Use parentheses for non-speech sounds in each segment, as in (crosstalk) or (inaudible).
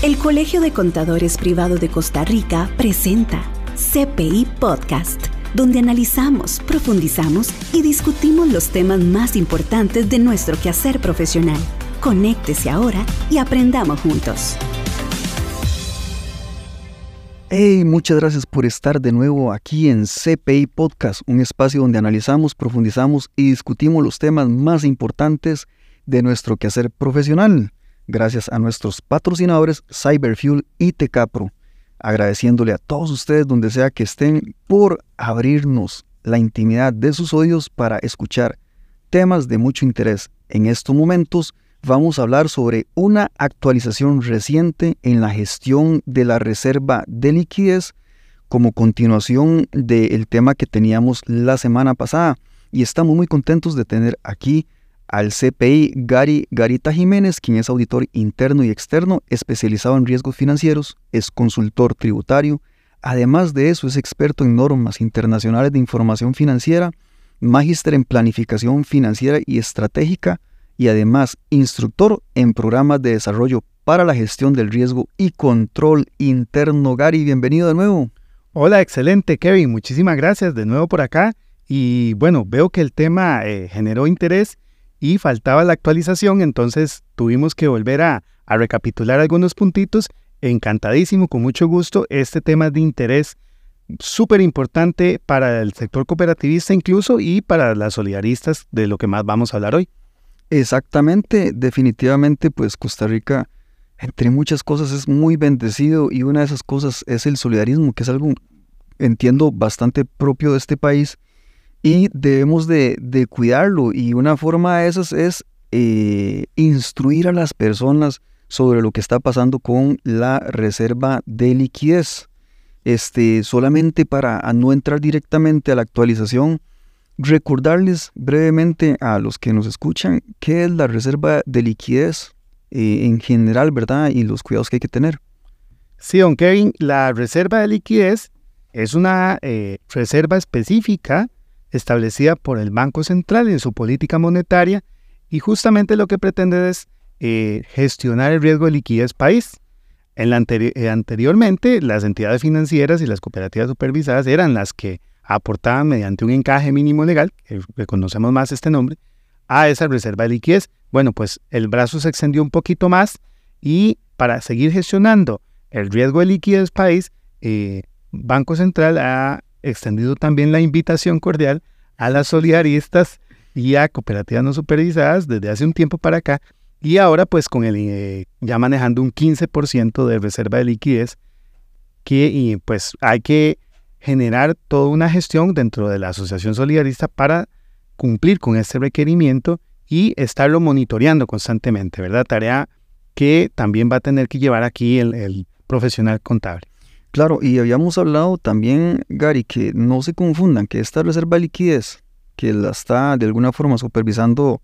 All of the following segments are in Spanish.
El Colegio de Contadores Privado de Costa Rica presenta CPI Podcast, donde analizamos, profundizamos y discutimos los temas más importantes de nuestro quehacer profesional. Conéctese ahora y aprendamos juntos. Hey, muchas gracias por estar de nuevo aquí en CPI Podcast, un espacio donde analizamos, profundizamos y discutimos los temas más importantes de nuestro quehacer profesional gracias a nuestros patrocinadores Cyberfuel y Tecapro, agradeciéndole a todos ustedes donde sea que estén por abrirnos la intimidad de sus oídos para escuchar temas de mucho interés. En estos momentos vamos a hablar sobre una actualización reciente en la gestión de la reserva de liquidez como continuación del tema que teníamos la semana pasada y estamos muy contentos de tener aquí al CPI Gary Garita Jiménez, quien es auditor interno y externo especializado en riesgos financieros, es consultor tributario, además de eso es experto en normas internacionales de información financiera, magíster en planificación financiera y estratégica y además instructor en programas de desarrollo para la gestión del riesgo y control interno. Gary, bienvenido de nuevo. Hola, excelente Kevin, muchísimas gracias de nuevo por acá. Y bueno, veo que el tema eh, generó interés y faltaba la actualización, entonces tuvimos que volver a, recapitular algunos puntitos. Encantadísimo, con mucho gusto. Este tema de interés súper importante para el sector cooperativista incluso y para las solidaristas de lo que más vamos a hablar hoy. Exactamente, definitivamente pues Costa Rica entre muchas cosas es muy bendecido y una de esas cosas es el solidarismo, que es algo entiendo bastante propio de este país y debemos de, cuidarlo. Y una forma de esas es eh, instruir a las personas sobre lo que está pasando con la reserva de liquidez. Este, solamente para no entrar directamente a la actualización, recordarles brevemente a los que nos escuchan qué es la reserva de liquidez eh, en general, ¿verdad? Y los cuidados que hay que tener. Sí, don Kevin, la reserva de liquidez es una eh, reserva específica establecida por el Banco Central en su política monetaria y justamente lo que pretende es eh, gestionar el riesgo de liquidez país. En la eh, anteriormente, las entidades financieras y las cooperativas supervisadas eran las que aportaban mediante un encaje mínimo legal, que reconocemos más este nombre, a esa reserva de liquidez. Bueno, pues el brazo se extendió un poquito más y para seguir gestionando el riesgo de liquidez país, eh, Banco Central ha extendido también la invitación cordial a las solidaristas y a cooperativas no supervisadas desde hace un tiempo para acá y ahora pues con el eh, ya manejando un 15% de reserva de liquidez que y, pues hay que generar toda una gestión dentro de la asociación solidarista para cumplir con este requerimiento y estarlo monitoreando constantemente, ¿verdad? Tarea que también va a tener que llevar aquí el profesional contable. Claro, y habíamos hablado también, Gary, que no se confundan, que esta reserva de liquidez, que la está de alguna forma supervisando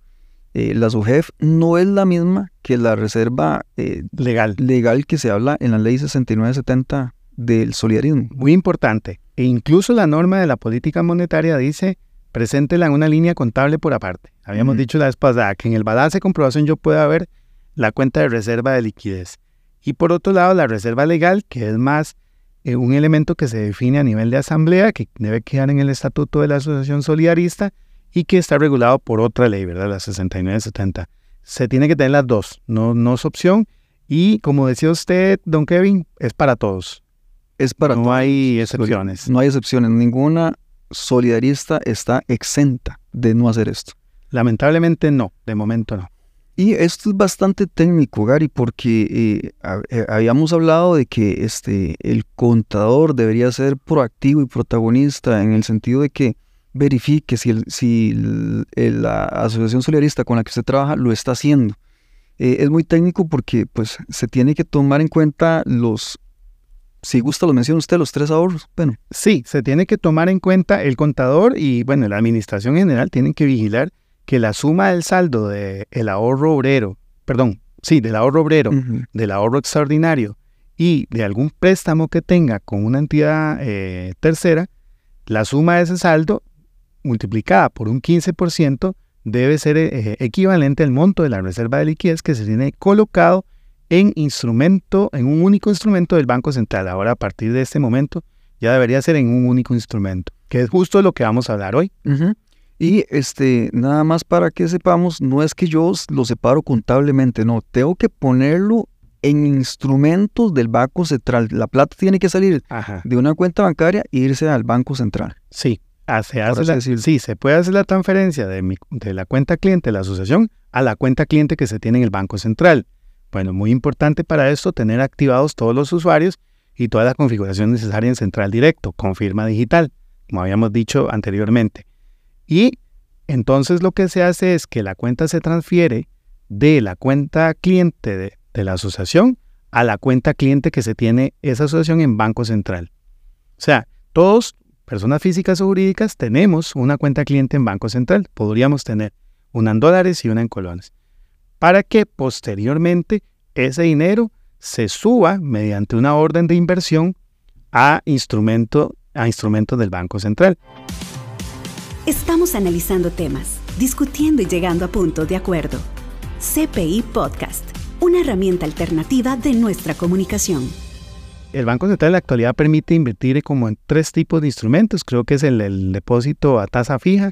eh, la SUGEF, no es la misma que la reserva eh, legal. legal que se habla en la ley 6970 del solidarismo. Muy importante. E incluso la norma de la política monetaria dice, preséntela en una línea contable por aparte. Habíamos dicho la vez pasada que en el balance de comprobación yo pueda ver la cuenta de reserva de liquidez. Y por otro lado, la reserva legal, que es más eh, un elemento que se define a nivel de asamblea, que debe quedar en el estatuto de la asociación solidarista y que está regulado por otra ley, ¿verdad? La 6970. Se tiene que tener las dos, no, no es opción. Y como decía usted, don Kevin, es para todos. Es para no hay excepciones. No hay excepciones. Ninguna solidarista está exenta de no hacer esto. Lamentablemente no, de momento no. Y esto es bastante técnico, Gary, porque eh, eh, habíamos hablado de que este, el contador debería ser proactivo y protagonista en el sentido de que verifique si, el, si la asociación solidarista con la que usted trabaja lo está haciendo. Eh, es muy técnico porque pues, se tiene que tomar en cuenta los, si gusta lo menciona usted, los tres ahorros. Bueno. Sí, se tiene que tomar en cuenta el contador y bueno, la administración general tienen que vigilar que la suma del saldo del ahorro obrero, perdón, sí, del ahorro obrero, del ahorro extraordinario y de algún préstamo que tenga con una entidad eh, tercera, la suma de ese saldo multiplicada por un 15% debe ser eh, equivalente al monto de la reserva de liquidez que se tiene colocado en instrumento, en un único instrumento del Banco Central. Ahora, a partir de este momento, ya debería ser en un único instrumento, que es justo lo que vamos a hablar hoy. Y este, nada más para que sepamos, no es que yo lo separo contablemente, no, tengo que ponerlo en instrumentos del Banco Central. La plata tiene que salir de una cuenta bancaria e irse al Banco Central. Sí, se hace sí, se puede hacer la transferencia de, de la cuenta cliente de la asociación a la cuenta cliente que se tiene en el Banco Central. Bueno, muy importante para esto tener activados todos los usuarios y toda la configuración necesaria en Central Directo, con firma digital, como habíamos dicho anteriormente. Y entonces lo que se hace es que la cuenta se transfiere de la cuenta cliente de, la asociación a la cuenta cliente que se tiene esa asociación en Banco Central. O sea, todos, personas físicas o jurídicas, tenemos una cuenta cliente en Banco Central. Podríamos tener una en dólares y una en colones. Para que posteriormente ese dinero se suba mediante una orden de inversión a instrumento, a instrumento del Banco Central. Estamos analizando temas, discutiendo y llegando a puntos de acuerdo. CPI Podcast, una herramienta alternativa de nuestra comunicación. El Banco Central en la actualidad permite invertir como en tres tipos de instrumentos. Creo que es el, depósito a tasa fija,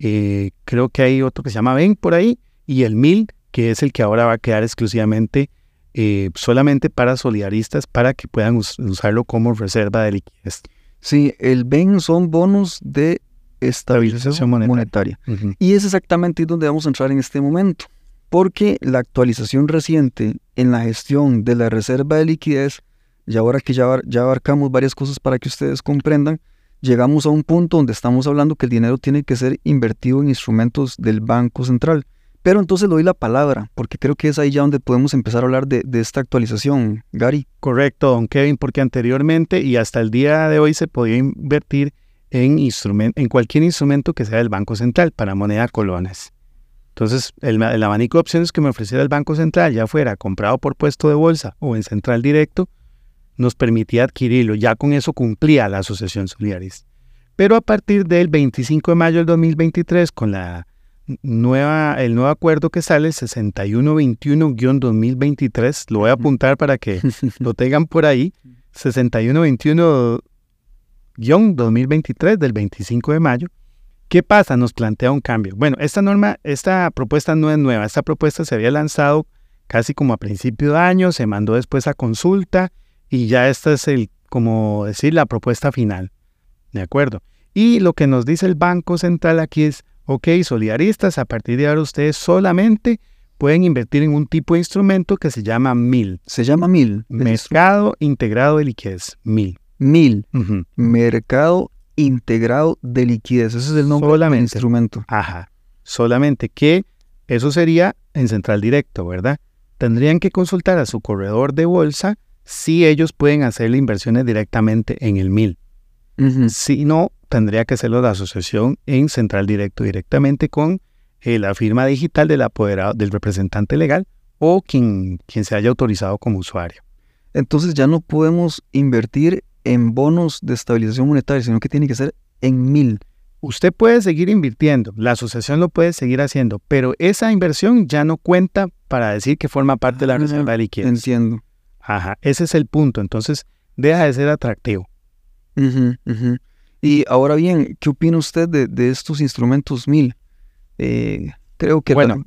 eh, creo que hay otro que se llama BEN por ahí, y el MIL, que es el que ahora va a quedar exclusivamente eh, solamente para solidaristas para que puedan usarlo como reserva de liquidez. Sí, el BEN son bonos de estabilización monetaria. Y es exactamente donde vamos a entrar en este momento, porque la actualización reciente en la gestión de la reserva de liquidez, y ahora que ya, ya abarcamos varias cosas para que ustedes comprendan, llegamos a un punto donde estamos hablando que el dinero tiene que ser invertido en instrumentos del Banco Central. Pero entonces le doy la palabra, porque creo que es ahí ya donde podemos empezar a hablar de, de, esta actualización, Gary. Correcto, don Kevin, porque anteriormente y hasta el día de hoy se podía invertir en, en cualquier instrumento que sea del Banco Central para moneda colones. Entonces, el, abanico de opciones que me ofreciera el Banco Central, ya fuera comprado por puesto de bolsa o en central directo, nos permitía adquirirlo. Ya con eso cumplía la Asociación Solidaris. Pero a partir del 25 de mayo del 2023, con la nueva, el nuevo acuerdo que sale, el 6121-2023, lo voy a apuntar para que lo tengan por ahí, 6121 2023 del 25 de mayo. ¿Qué pasa? Nos plantea un cambio. Bueno, esta norma, esta propuesta no es nueva. Esta propuesta se había lanzado casi como a principio de año, se mandó después a consulta y ya esta es el, como decir, la propuesta final. ¿De acuerdo? Y lo que nos dice el Banco Central aquí es, ok, solidaristas, a partir de ahora ustedes solamente pueden invertir en un tipo de instrumento que se llama MIL. Se llama MIL. Mercado Integrado de Liquidez, MIL mil. Mercado integrado de liquidez. Ese es el nombre del instrumento. Ajá. Solamente que eso sería en central directo, ¿verdad? Tendrían que consultar a su corredor de bolsa si ellos pueden hacer inversiones directamente en el MIL. Si no, tendría que hacerlo la asociación en central directo directamente con eh, la firma digital del apoderado, del representante legal o quien, quien se haya autorizado como usuario. Entonces ya no podemos invertir en bonos de estabilización monetaria, sino que tiene que ser en mil. Usted puede seguir invirtiendo, la asociación lo puede seguir haciendo, pero esa inversión ya no cuenta para decir que forma parte de la ah, reserva de liquidez. Entiendo. Ajá, ese es el punto. Entonces, deja de ser atractivo. Y ahora bien, ¿qué opina usted de, estos instrumentos mil? Eh, creo que... Bueno,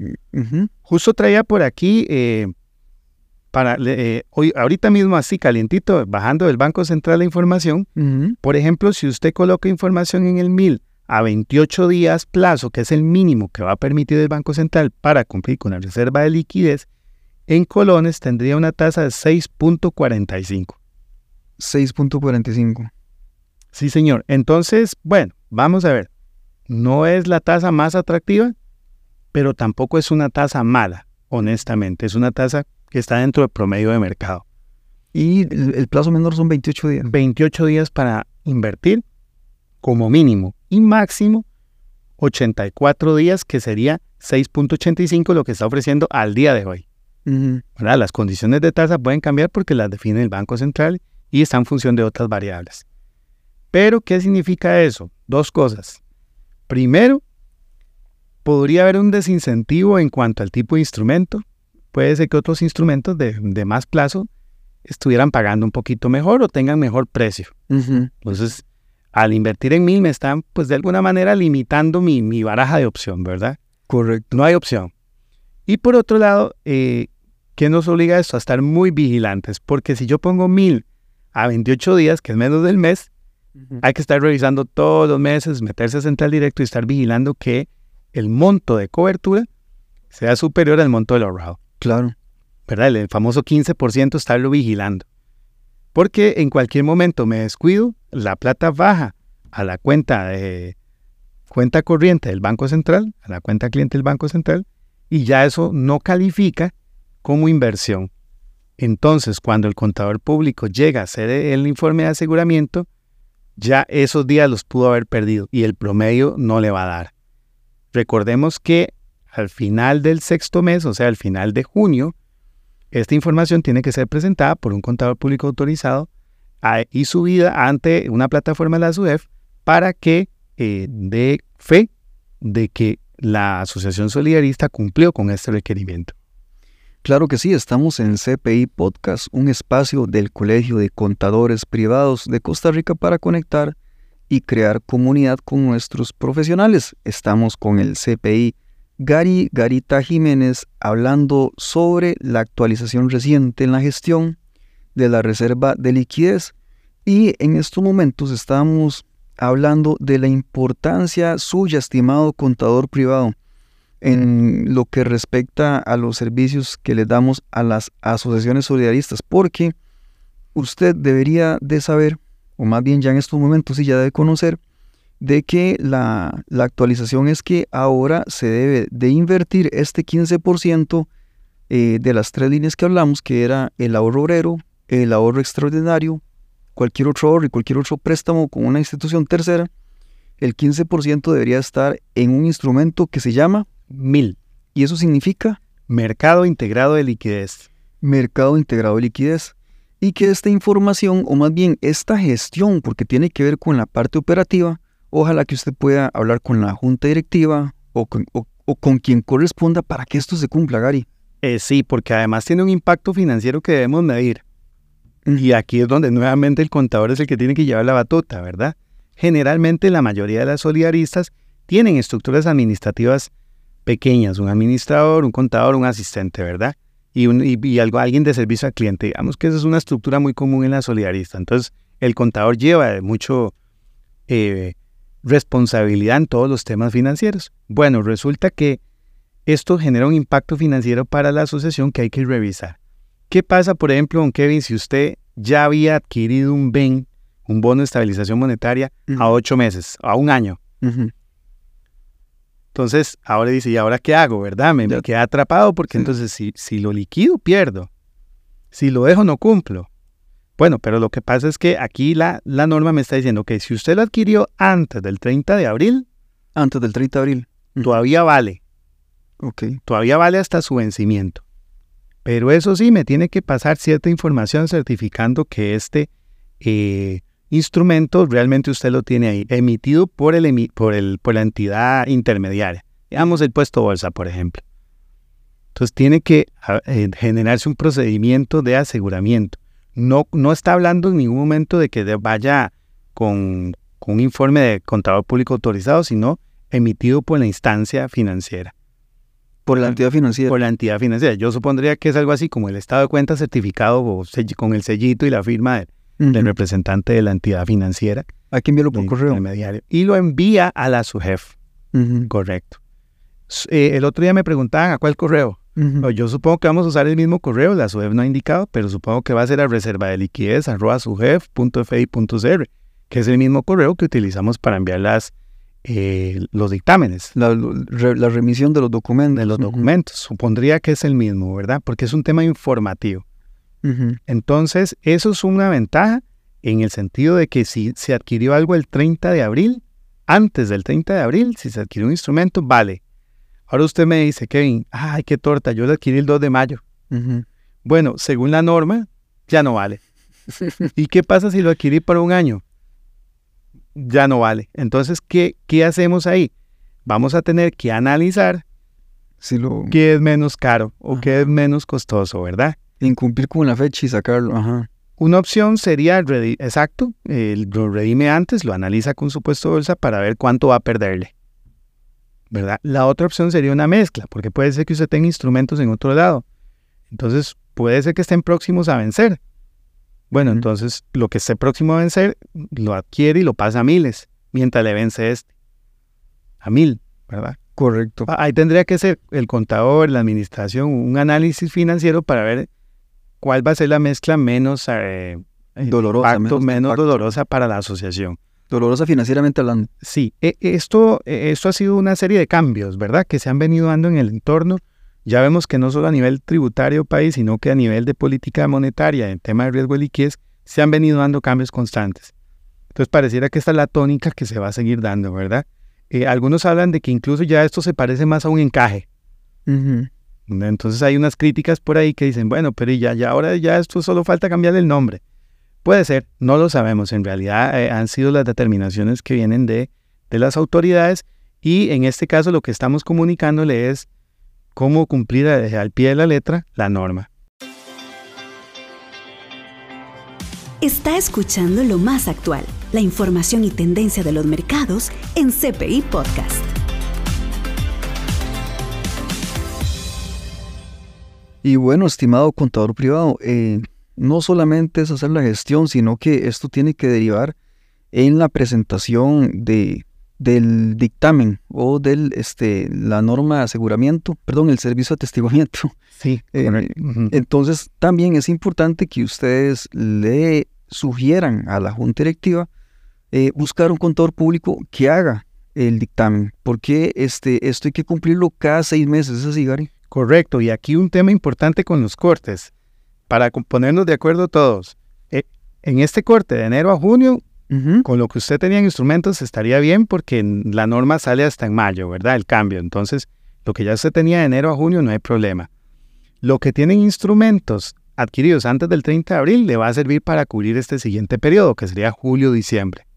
justo traía por aquí eh, para eh, hoy, ahorita mismo así calientito, bajando del Banco Central la información, por ejemplo, si usted coloca información en el MIL a 28 días plazo, que es el mínimo que va a permitir el Banco Central para cumplir con la reserva de liquidez, en colones tendría una tasa de 6.45. 6.45. Sí, señor. Entonces, bueno, vamos a ver. No es la tasa más atractiva, pero tampoco es una tasa mala, honestamente. Es una tasa que está dentro del promedio de mercado. Y el, plazo menor son 28 días. 28 días para invertir como mínimo y máximo 84 días, que sería 6.85 lo que está ofreciendo al día de hoy. Las condiciones de tasa pueden cambiar porque las define el Banco Central y están en función de otras variables. Pero, ¿qué significa eso? Dos cosas. Primero, podría haber un desincentivo en cuanto al tipo de instrumento puede ser que otros instrumentos de, más plazo estuvieran pagando un poquito mejor o tengan mejor precio. Entonces, al invertir en mil me están, pues de alguna manera, limitando mi, mi baraja de opción, ¿verdad? Correcto. No hay opción. Y por otro lado, eh, ¿qué nos obliga a esto? A estar muy vigilantes, porque si yo pongo mil a 28 días, que es menos del mes, hay que estar revisando todos los meses, meterse a central directo y estar vigilando que el monto de cobertura sea superior al monto del ahorrado. Claro. ¿Verdad? El famoso 15% estarlo vigilando. Porque en cualquier momento me descuido, la plata baja a la cuenta de cuenta corriente del Banco Central, a la cuenta cliente del Banco Central, y ya eso no califica como inversión. Entonces, cuando el contador público llega a hacer el informe de aseguramiento, ya esos días los pudo haber perdido y el promedio no le va a dar. Recordemos que al final del sexto mes, o sea, al final de junio, esta información tiene que ser presentada por un contador público autorizado y subida ante una plataforma de la SUEF para que eh, dé fe de que la Asociación Solidarista cumplió con este requerimiento. Claro que sí, estamos en CPI Podcast, un espacio del Colegio de Contadores Privados de Costa Rica para conectar y crear comunidad con nuestros profesionales. Estamos con el CPI Gary Garita Jiménez hablando sobre la actualización reciente en la gestión de la reserva de liquidez. Y en estos momentos estamos hablando de la importancia suya, estimado contador privado, en lo que respecta a los servicios que le damos a las asociaciones solidaristas, porque usted debería de saber, o más bien ya en estos momentos sí ya debe conocer, de que la, actualización es que ahora se debe de invertir este 15% eh, de las tres líneas que hablamos, que era el ahorro obrero, el ahorro extraordinario, cualquier otro ahorro y cualquier otro préstamo con una institución tercera, el 15% debería estar en un instrumento que se llama MIL. ¿Y eso significa? Mercado Integrado de Liquidez. Mercado Integrado de Liquidez. Y que esta información, o más bien esta gestión, porque tiene que ver con la parte operativa, ojalá que usted pueda hablar con la junta directiva o con, quien corresponda para que esto se cumpla, Gary. Eh, sí, porque además tiene un impacto financiero que debemos medir. Y aquí es donde nuevamente el contador es el que tiene que llevar la batuta, ¿verdad? Generalmente la mayoría de las solidaristas tienen estructuras administrativas pequeñas, un administrador, un contador, un asistente, ¿verdad? Y, un, y, algo, alguien de servicio al cliente. Digamos que esa es una estructura muy común en la solidarista. Entonces, el contador lleva mucho eh, responsabilidad en todos los temas financieros. Bueno, resulta que esto genera un impacto financiero para la asociación que hay que revisar. ¿Qué pasa, por ejemplo, don Kevin, si usted ya había adquirido un BEN, un bono de estabilización monetaria, a ocho meses, a un año? Entonces, ahora dice, ¿y ahora qué hago, verdad? Me, me queda atrapado porque entonces si, si lo liquido, pierdo. Si lo dejo, no cumplo. Bueno, pero lo que pasa es que aquí la, la norma me está diciendo que si usted lo adquirió antes del 30 de abril. Antes del 30 de abril. Todavía vale. Ok. Todavía vale hasta su vencimiento. Pero eso sí, me tiene que pasar cierta información certificando que este eh, instrumento realmente usted lo tiene ahí, emitido por, el, por, el, por la entidad intermediaria. Digamos el puesto bolsa, por ejemplo. Entonces tiene que eh, generarse un procedimiento de aseguramiento. No, no está hablando en ningún momento de que vaya con, con un informe de contador público autorizado, sino emitido por la instancia financiera. Por la entidad financiera. Por la entidad financiera. Yo supondría que es algo así como el estado de cuenta certificado o con el sellito y la firma de, del representante de la entidad financiera. Hay que enviarlo por correo. Y lo envía a la SUJEF. Correcto. Eh, el otro día me preguntaban a cuál correo. Yo supongo que vamos a usar el mismo correo, la SUJEF no ha indicado, pero supongo que va a ser a reserva de liquidez arroba sujef.fi.cr, que es el mismo correo que utilizamos para enviar las, eh, los dictámenes. La, remisión de los documentos. De los documentos. Supondría que es el mismo, ¿verdad? Porque es un tema informativo. Entonces, eso es una ventaja en el sentido de que si se adquirió algo el 30 de abril, antes del 30 de abril, si se adquirió un instrumento, vale. Ahora usted me dice, Kevin, ay, qué torta, yo lo adquirí el 2 de mayo. Bueno, según la norma, ya no vale. (laughs) ¿Y qué pasa si lo adquirí para un año? Ya no vale. Entonces, ¿qué, ¿qué hacemos ahí? Vamos a tener que analizar Si lo... ¿Qué es menos caro o qué es menos costoso, verdad? Incumplir con la fecha y sacarlo, ajá. Una opción sería, exacto, lo redime antes, lo analiza con su puesto de bolsa para ver cuánto va a perderle. ¿Verdad? La otra opción sería una mezcla, porque puede ser que usted tenga instrumentos en otro lado. Entonces, puede ser que estén próximos a vencer. Bueno, entonces lo que esté próximo a vencer lo adquiere y lo pasa a miles, mientras le vence este. A mil, ¿verdad? Correcto. Ahí tendría que ser el contador, la administración, un análisis financiero para ver cuál va a ser la mezcla menos eh, dolorosa, menos, dolorosa para la asociación. Dolorosa financieramente hablando. Sí, e, esto, e, esto ha sido una serie de cambios, ¿verdad? Que se han venido dando en el entorno ya vemos que no solo a nivel tributario país, sino que a nivel de política monetaria, en tema de riesgo de liquidez, se han venido dando cambios constantes. Entonces pareciera que esta es la tónica que se va a seguir dando, ¿verdad? Eh, algunos hablan de que incluso ya esto se parece más a un encaje. Entonces hay unas críticas por ahí que dicen, bueno, pero ya, ya ahora ya esto solo falta cambiar el nombre. Puede ser, no lo sabemos. En realidad eh, han sido las determinaciones que vienen de, de las autoridades y en este caso lo que estamos comunicándole es cómo cumplir al pie de la letra la norma. Está escuchando lo más actual, la información y tendencia de los mercados en CPI Podcast. Y bueno, estimado contador privado, eh, no solamente es hacer la gestión, sino que esto tiene que derivar en la presentación de del dictamen o del este la norma de aseguramiento, perdón, el servicio de atestiguamiento. (laughs) Sí. Eh, entonces, también es importante que ustedes le sugieran a la Junta Directiva eh, buscar un contador público que haga el dictamen, porque este, esto hay que cumplirlo cada seis meses, ¿es así, Gary? Correcto, y aquí un tema importante con los cortes, para ponernos de acuerdo todos. Eh, en este corte de enero a junio con lo que usted tenía en instrumentos estaría bien porque la norma sale hasta en mayo, ¿verdad? El cambio. Entonces, lo que ya usted tenía de enero a junio no hay problema. Lo que tienen instrumentos adquiridos antes del 30 de abril le va a servir para cubrir este siguiente periodo, que sería julio-diciembre.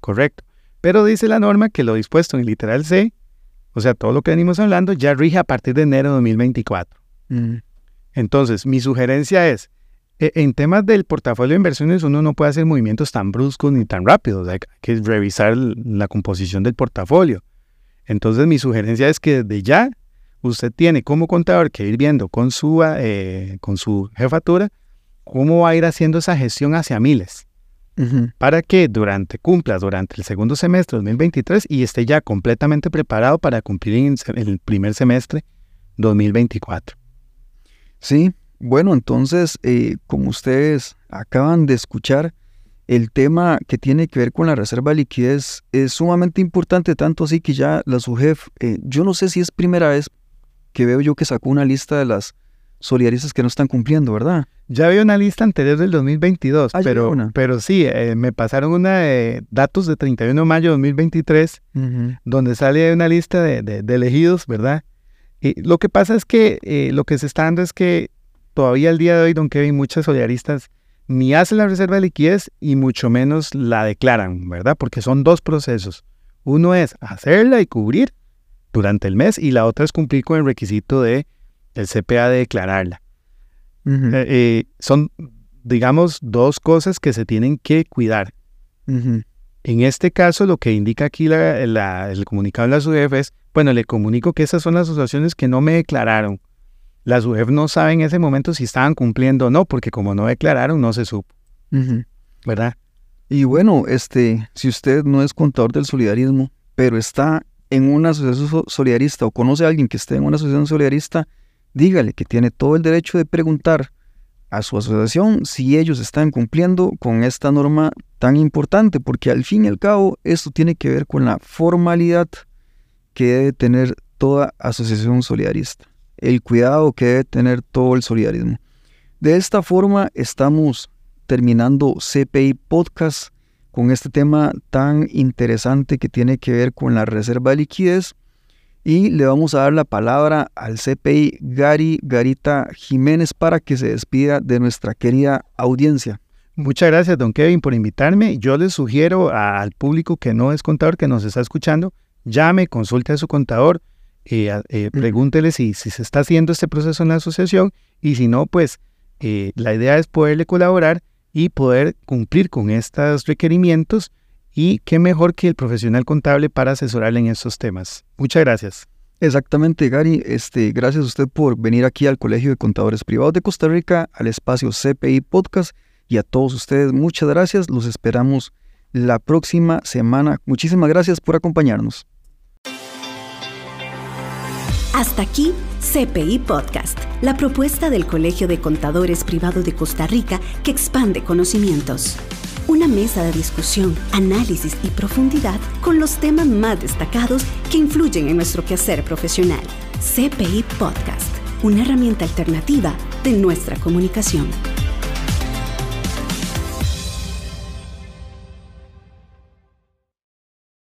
Correcto. Pero dice la norma que lo dispuesto en literal C, o sea, todo lo que venimos hablando, ya rige a partir de enero de 2024. Entonces, mi sugerencia es, e, en temas del portafolio de inversiones uno no puede hacer movimientos tan bruscos ni tan rápidos, hay que revisar la composición del portafolio. Entonces mi sugerencia es que desde ya usted tiene como contador que ir viendo con su, eh, con su jefatura cómo va a ir haciendo esa gestión hacia miles. Para que durante cumpla durante el segundo semestre de 2023 y esté ya completamente preparado para cumplir en el primer semestre 2024. Sí, bueno, entonces, eh, como ustedes acaban de escuchar, el tema que tiene que ver con la reserva de liquidez es sumamente importante, tanto así que ya la SUGEF, eh, yo no sé si es primera vez que veo yo que sacó una lista de las solidaristas que no están cumpliendo, ¿verdad? Ya había una lista anterior del 2022, ah, pero, pero sí, eh, me pasaron una de datos de 31 de mayo de 2023, donde sale una lista de, elegidos, ¿verdad? Lo que pasa es que lo que se está dando es que todavía el día de hoy, don Kevin, muchas solidaristas ni hacen la reserva de liquidez y mucho menos la declaran, ¿verdad? Porque son dos procesos. Uno es hacerla y cubrir durante el mes y la otra es cumplir con el requisito de el CPA de declararla. Eh, eh, son, digamos, dos cosas que se tienen que cuidar. En este caso, lo que indica aquí el comunicado de la SUEF es, bueno, le comunico que esas son las asociaciones que no me declararon las UEF no saben en ese momento si estaban cumpliendo o no, porque como no declararon, no se supo. ¿Verdad? Y bueno, este, si usted no es contador del solidarismo, pero está en una asociación solidarista o conoce a alguien que esté en una asociación solidarista, dígale que tiene todo el derecho de preguntar a su asociación si ellos están cumpliendo con esta norma tan importante, porque al fin y al cabo esto tiene que ver con la formalidad que debe tener toda asociación solidarista el cuidado que debe tener todo el solidarismo. De esta forma estamos terminando CPI Podcast con este tema tan interesante que tiene que ver con la reserva de liquidez y le vamos a dar la palabra al CPI Gary Garita Jiménez para que se despida de nuestra querida audiencia. Muchas gracias, don Kevin, por invitarme. Yo les sugiero al público que no es contador, que nos está escuchando, llame, consulte a su contador eh, eh, pregúntele si, si se está haciendo este proceso en la asociación y si no, pues eh, la idea es poderle colaborar y poder cumplir con estos requerimientos y qué mejor que el profesional contable para asesorarle en estos temas. Muchas gracias. Exactamente, Gary. Este, gracias a usted por venir aquí al Colegio de Contadores Privados de Costa Rica, al espacio CPI Podcast y a todos ustedes muchas gracias. Los esperamos la próxima semana. Muchísimas gracias por acompañarnos. Hasta aquí CPI Podcast, la propuesta del Colegio de Contadores Privado de Costa Rica que expande conocimientos. Una mesa de discusión, análisis y profundidad con los temas más destacados que influyen en nuestro quehacer profesional. CPI Podcast, una herramienta alternativa de nuestra comunicación.